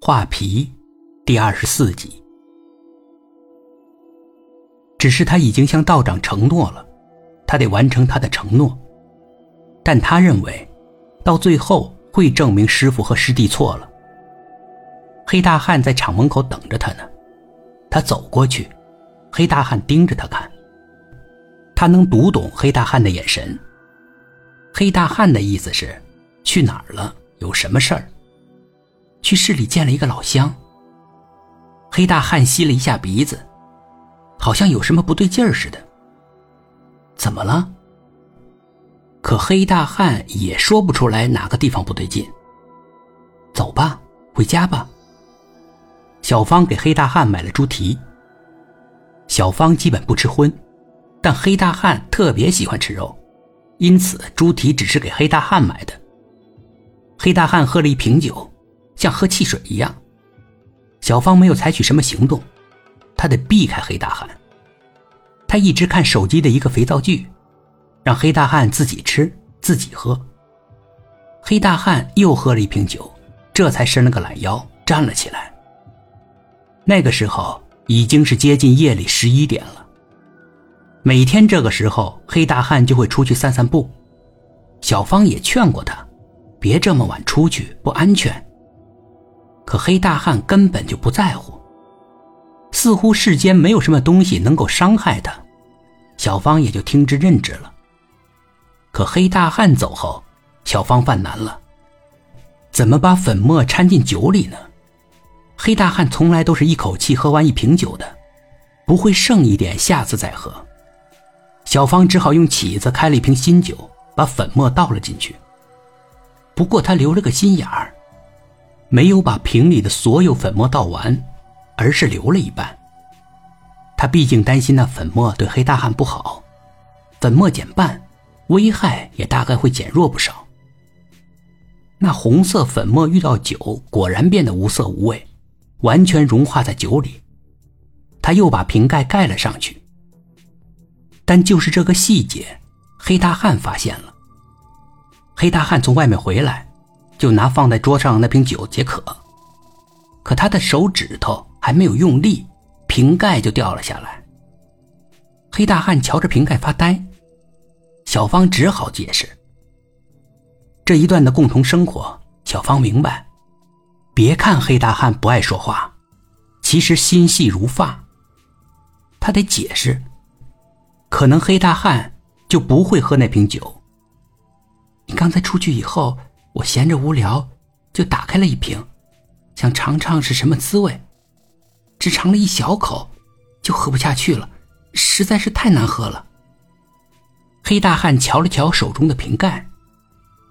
画皮，第二十四集。只是他已经向道长承诺了，他得完成他的承诺。但他认为，到最后会证明师傅和师弟错了。黑大汉在厂门口等着他呢，他走过去，黑大汉盯着他看。他能读懂黑大汉的眼神。黑大汉的意思是，去哪儿了？有什么事儿？去市里见了一个老乡。黑大汉吸了一下鼻子，好像有什么不对劲儿似的。怎么了？可黑大汉也说不出来哪个地方不对劲。走吧，回家吧。小芳给黑大汉买了猪蹄。小芳基本不吃荤，但黑大汉特别喜欢吃肉，因此猪蹄只是给黑大汉买的。黑大汉喝了一瓶酒。像喝汽水一样，小芳没有采取什么行动，她得避开黑大汉。她一直看手机的一个肥皂剧，让黑大汉自己吃自己喝。黑大汉又喝了一瓶酒，这才伸了个懒腰站了起来。那个时候已经是接近夜里十一点了。每天这个时候，黑大汉就会出去散散步。小芳也劝过他，别这么晚出去，不安全。可黑大汉根本就不在乎，似乎世间没有什么东西能够伤害他，小芳也就听之任之了。可黑大汉走后，小芳犯难了，怎么把粉末掺进酒里呢？黑大汉从来都是一口气喝完一瓶酒的，不会剩一点下次再喝。小芳只好用起子开了一瓶新酒，把粉末倒了进去。不过他留了个心眼儿。没有把瓶里的所有粉末倒完，而是留了一半。他毕竟担心那粉末对黑大汉不好，粉末减半，危害也大概会减弱不少。那红色粉末遇到酒，果然变得无色无味，完全融化在酒里。他又把瓶盖盖了上去，但就是这个细节，黑大汉发现了。黑大汉从外面回来。就拿放在桌上那瓶酒解渴，可他的手指头还没有用力，瓶盖就掉了下来。黑大汉瞧着瓶盖发呆，小芳只好解释。这一段的共同生活，小芳明白。别看黑大汉不爱说话，其实心细如发。他得解释，可能黑大汉就不会喝那瓶酒。你刚才出去以后。我闲着无聊，就打开了一瓶，想尝尝是什么滋味，只尝了一小口，就喝不下去了，实在是太难喝了。黑大汉瞧了瞧手中的瓶盖，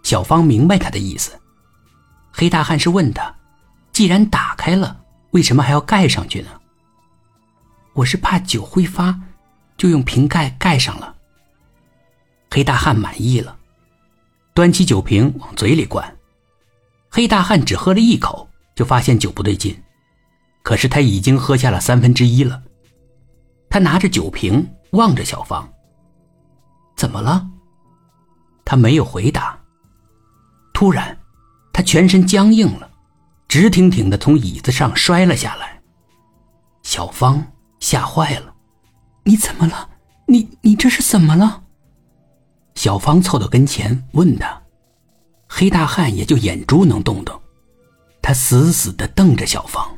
小芳明白他的意思。黑大汉是问他，既然打开了，为什么还要盖上去呢？我是怕酒挥发，就用瓶盖盖上了。黑大汉满意了。端起酒瓶往嘴里灌，黑大汉只喝了一口，就发现酒不对劲。可是他已经喝下了三分之一了。他拿着酒瓶望着小芳：“怎么了？”他没有回答。突然，他全身僵硬了，直挺挺的从椅子上摔了下来。小芳吓坏了：“你怎么了？你你这是怎么了？”小芳凑到跟前问他，黑大汉也就眼珠能动动，他死死地瞪着小芳。